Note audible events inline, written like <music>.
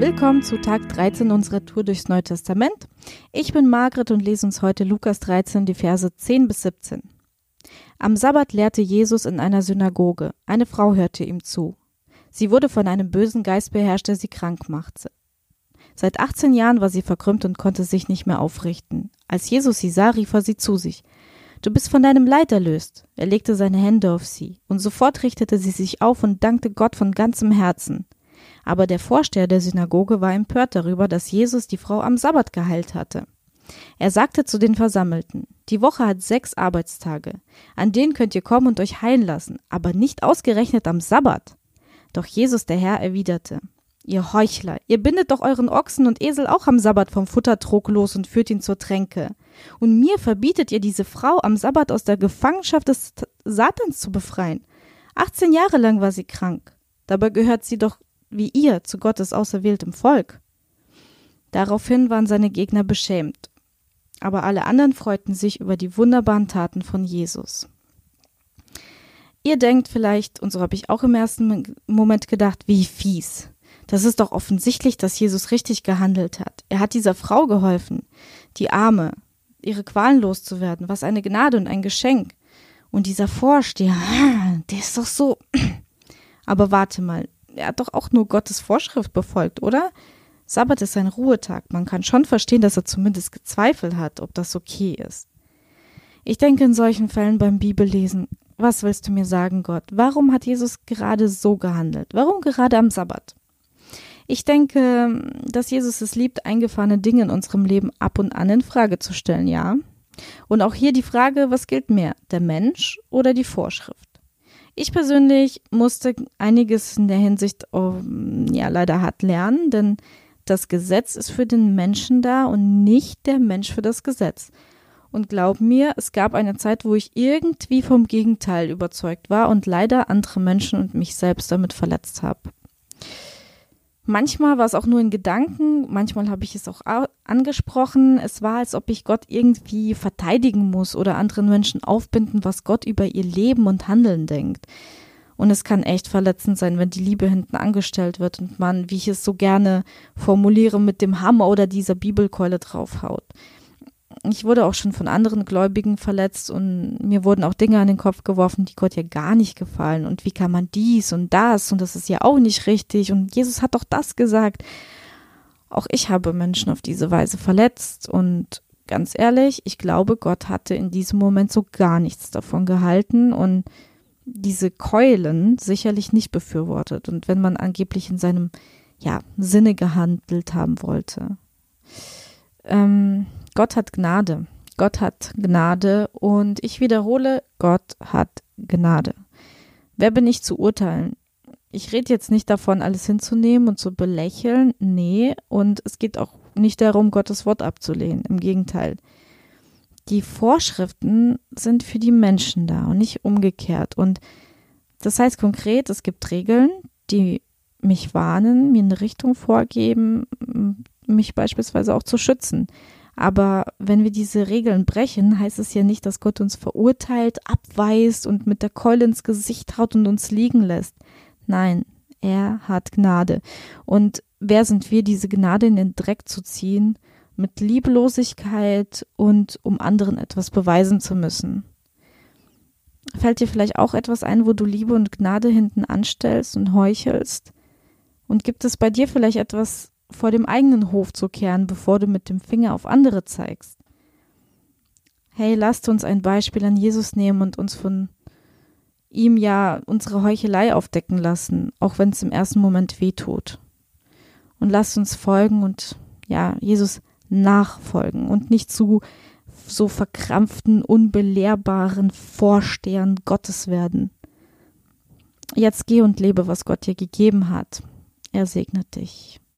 Willkommen zu Tag 13 unserer Tour durchs Neue Testament. Ich bin Margret und lese uns heute Lukas 13, die Verse 10 bis 17. Am Sabbat lehrte Jesus in einer Synagoge. Eine Frau hörte ihm zu. Sie wurde von einem bösen Geist beherrscht, der sie krank machte. Seit 18 Jahren war sie verkrümmt und konnte sich nicht mehr aufrichten. Als Jesus sie sah, rief er sie zu sich. Du bist von deinem Leid erlöst. Er legte seine Hände auf sie, und sofort richtete sie sich auf und dankte Gott von ganzem Herzen. Aber der Vorsteher der Synagoge war empört darüber, dass Jesus die Frau am Sabbat geheilt hatte. Er sagte zu den Versammelten, die Woche hat sechs Arbeitstage, an denen könnt ihr kommen und euch heilen lassen, aber nicht ausgerechnet am Sabbat. Doch Jesus der Herr erwiderte, Ihr Heuchler, ihr bindet doch euren Ochsen und Esel auch am Sabbat vom Futtertrog los und führt ihn zur Tränke. Und mir verbietet ihr diese Frau am Sabbat aus der Gefangenschaft des Satans zu befreien. 18 Jahre lang war sie krank. Dabei gehört sie doch wie ihr zu Gottes auserwähltem Volk. Daraufhin waren seine Gegner beschämt. Aber alle anderen freuten sich über die wunderbaren Taten von Jesus. Ihr denkt vielleicht, und so habe ich auch im ersten Moment gedacht, wie fies. Das ist doch offensichtlich, dass Jesus richtig gehandelt hat. Er hat dieser Frau geholfen, die Arme, ihre Qualen loszuwerden. Was eine Gnade und ein Geschenk. Und dieser Vorsteher, der ist doch so. <clears throat> Aber warte mal, er hat doch auch nur Gottes Vorschrift befolgt, oder? Sabbat ist ein Ruhetag. Man kann schon verstehen, dass er zumindest gezweifelt hat, ob das okay ist. Ich denke in solchen Fällen beim Bibellesen, was willst du mir sagen, Gott? Warum hat Jesus gerade so gehandelt? Warum gerade am Sabbat? Ich denke, dass Jesus es liebt, eingefahrene Dinge in unserem Leben ab und an in Frage zu stellen, ja. Und auch hier die Frage, was gilt mehr, der Mensch oder die Vorschrift? Ich persönlich musste einiges in der Hinsicht oh, ja leider hart lernen, denn das Gesetz ist für den Menschen da und nicht der Mensch für das Gesetz. Und glaub mir, es gab eine Zeit, wo ich irgendwie vom Gegenteil überzeugt war und leider andere Menschen und mich selbst damit verletzt habe. Manchmal war es auch nur in Gedanken, manchmal habe ich es auch angesprochen. Es war, als ob ich Gott irgendwie verteidigen muss oder anderen Menschen aufbinden, was Gott über ihr Leben und Handeln denkt. Und es kann echt verletzend sein, wenn die Liebe hinten angestellt wird und man, wie ich es so gerne formuliere, mit dem Hammer oder dieser Bibelkeule draufhaut ich wurde auch schon von anderen Gläubigen verletzt und mir wurden auch Dinge an den Kopf geworfen, die Gott ja gar nicht gefallen. Und wie kann man dies und das und das ist ja auch nicht richtig und Jesus hat doch das gesagt. Auch ich habe Menschen auf diese Weise verletzt und ganz ehrlich, ich glaube, Gott hatte in diesem Moment so gar nichts davon gehalten und diese Keulen sicherlich nicht befürwortet und wenn man angeblich in seinem ja, Sinne gehandelt haben wollte. Ähm, Gott hat Gnade. Gott hat Gnade und ich wiederhole, Gott hat Gnade. Wer bin ich zu urteilen? Ich rede jetzt nicht davon, alles hinzunehmen und zu belächeln. Nee, und es geht auch nicht darum, Gottes Wort abzulehnen. Im Gegenteil. Die Vorschriften sind für die Menschen da und nicht umgekehrt. Und das heißt konkret, es gibt Regeln, die mich warnen, mir eine Richtung vorgeben, mich beispielsweise auch zu schützen. Aber wenn wir diese Regeln brechen, heißt es ja nicht, dass Gott uns verurteilt, abweist und mit der Keule ins Gesicht haut und uns liegen lässt. Nein, er hat Gnade. Und wer sind wir, diese Gnade in den Dreck zu ziehen, mit Lieblosigkeit und um anderen etwas beweisen zu müssen? Fällt dir vielleicht auch etwas ein, wo du Liebe und Gnade hinten anstellst und heuchelst? Und gibt es bei dir vielleicht etwas, vor dem eigenen Hof zu kehren, bevor du mit dem Finger auf andere zeigst. Hey, lasst uns ein Beispiel an Jesus nehmen und uns von ihm ja unsere Heuchelei aufdecken lassen, auch wenn es im ersten Moment weh tut. Und lasst uns folgen und ja, Jesus nachfolgen und nicht zu so verkrampften, unbelehrbaren Vorstehern Gottes werden. Jetzt geh und lebe, was Gott dir gegeben hat. Er segnet dich.